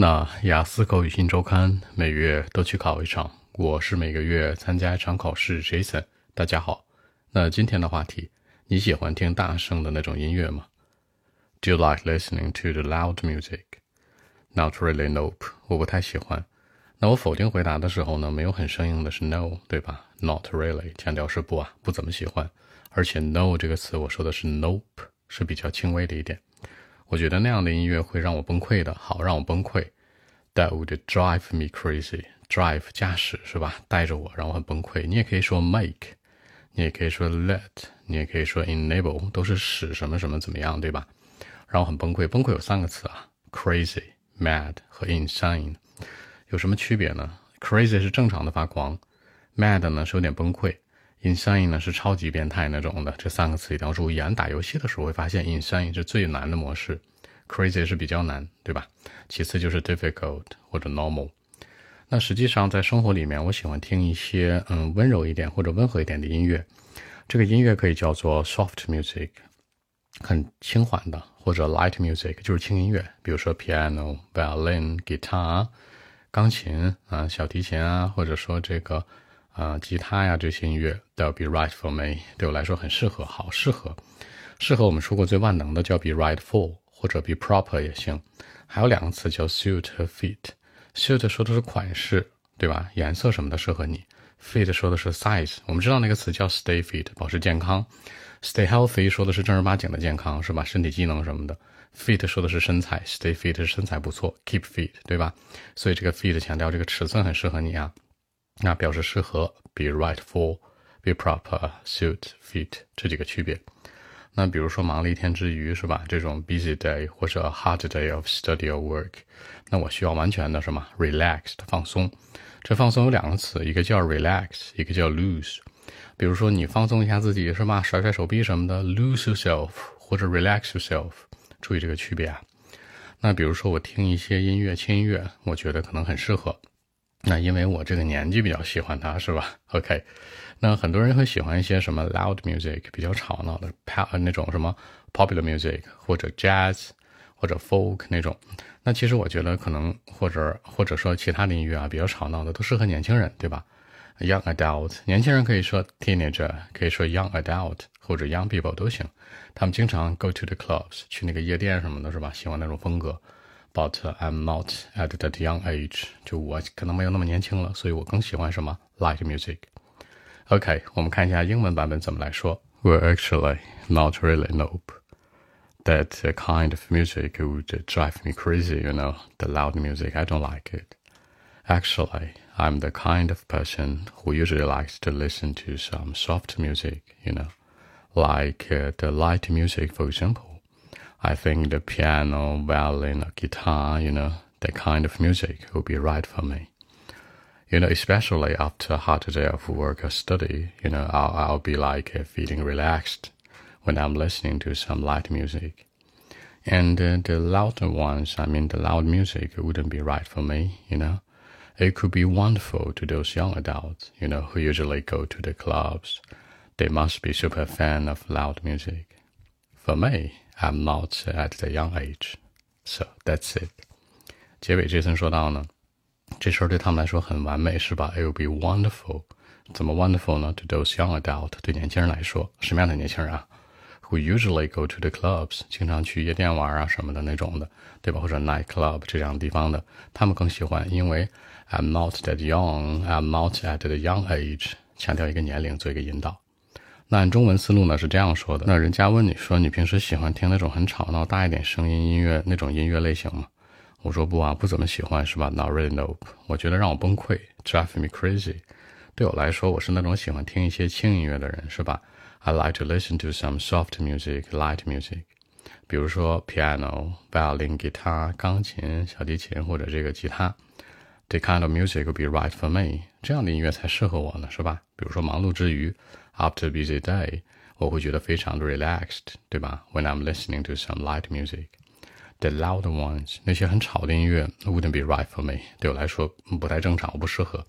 那雅思口语新周刊每月都去考一场，我是每个月参加一场考试。Jason，大家好。那今天的话题，你喜欢听大声的那种音乐吗？Do you like listening to the loud music? Not really, nope。我不太喜欢。那我否定回答的时候呢，没有很生硬的是 no，对吧？Not really，强调是不啊，不怎么喜欢。而且 no 这个词，我说的是 nope，是比较轻微的一点。我觉得那样的音乐会让我崩溃的，好让我崩溃。That would drive me crazy. Drive 驾驶是吧？带着我，让我很崩溃。你也可以说 make，你也可以说 let，你也可以说 enable，都是使什么什么怎么样，对吧？让我很崩溃。崩溃有三个词啊：crazy、mad 和 insane。有什么区别呢？crazy 是正常的发狂，mad 呢是有点崩溃，insane 呢是超级变态那种的。这三个词一定要注意。打游戏的时候会发现，insane 是最难的模式。Crazy 是比较难，对吧？其次就是 difficult 或者 normal。那实际上在生活里面，我喜欢听一些嗯温柔一点或者温和一点的音乐。这个音乐可以叫做 soft music，很轻缓的，或者 light music 就是轻音乐，比如说 piano、violin、guitar、钢琴啊、小提琴啊，或者说这个啊吉他呀这些音乐，they'll be right for me，对我来说很适合，好适合，适合我们说过最万能的叫 be right for。或者 be proper 也行，还有两个词叫 suit 和 fit。suit 说的是款式，对吧？颜色什么的适合你。fit 说的是 size。我们知道那个词叫 stay fit，保持健康。stay healthy 说的是正儿八经的健康，是吧？身体机能什么的。fit 说的是身材，stay fit 是身材不错，keep fit，对吧？所以这个 fit 强调这个尺寸很适合你啊。那表示适合，be right for，be proper，suit，fit 这几个区别。那比如说忙了一天之余，是吧？这种 busy day 或者 hard day of study or work，那我需要完全的什么 relaxed 放松。这放松有两个词，一个叫 relax，一个叫 lose。比如说你放松一下自己，是吧？甩甩手臂什么的，lose yourself 或者 relax yourself，注意这个区别啊。那比如说我听一些音乐，轻音乐，我觉得可能很适合。那因为我这个年纪比较喜欢它，是吧？OK，那很多人会喜欢一些什么 loud music，比较吵闹的那种什么 popular music 或者 jazz 或者 folk 那种。那其实我觉得可能或者或者说其他的音乐啊，比较吵闹的都适合年轻人，对吧？Young adult，年轻人可以说 teenager，可以说 young adult 或者 young people 都行。他们经常 go to the clubs，去那个夜店什么的，是吧？喜欢那种风格。But I'm not at that young age，就我可能没有那么年轻了，所以我更喜欢什么 light music。OK，我们看一下英文版本怎么来说。Well, actually, not really. Nope. That kind of music would drive me crazy. You know, the loud music. I don't like it. Actually, I'm the kind of person who usually likes to listen to some soft music. You know, like uh, the light music, for example. I think the piano, violin, or guitar, you know, that kind of music would be right for me. You know, especially after a hard day of work or study, you know, I'll, I'll be like uh, feeling relaxed when I'm listening to some light music. And uh, the louder ones, I mean, the loud music wouldn't be right for me, you know. It could be wonderful to those young adults, you know, who usually go to the clubs. They must be super fan of loud music. For me, I'm not at the young age, so that's it. 结尾这层说到呢，这事儿对他们来说很完美，是吧？It will be wonderful. 怎么 wonderful 呢？To those young adult，对年轻人来说，什么样的年轻人啊？Who usually go to the clubs，经常去夜店玩啊什么的那种的，对吧？或者 night club 这样的地方的，他们更喜欢，因为 I'm not that young, I'm not at the young age，强调一个年龄做一个引导。那按中文思路呢是这样说的：那人家问你说你平时喜欢听那种很吵闹、大一点声音音乐那种音乐类型吗？我说不啊，不怎么喜欢，是吧？Not really, nope。我觉得让我崩溃，drive me crazy。对我来说，我是那种喜欢听一些轻音乐的人，是吧？I like to listen to some soft music, light music。比如说 piano, violin, guitar，钢琴、小提琴或者这个吉他。The kind of music will be right for me。这样的音乐才适合我呢，是吧？比如说忙碌之余。After a busy day，我会觉得非常的 relaxed，对吧？When I'm listening to some light music，the loud ones，那些很吵的音乐 wouldn't be right for me，对我来说不太正常，我不适合。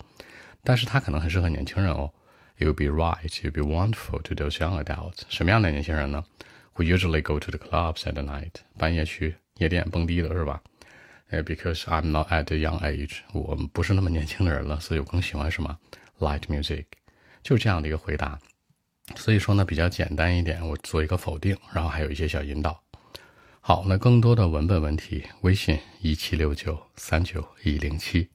但是它可能很适合年轻人哦。It would be right, it would be wonderful to those young adults。什么样的年轻人呢？Who usually go to the clubs at night，半夜去夜店蹦迪的是吧 哎，because I'm not at the young age，我不是那么年轻的人了，所以我更喜欢什么 light music，就是这样的一个回答。所以说呢，比较简单一点，我做一个否定，然后还有一些小引导。好，那更多的文本问题，微信一七六九三九一零七。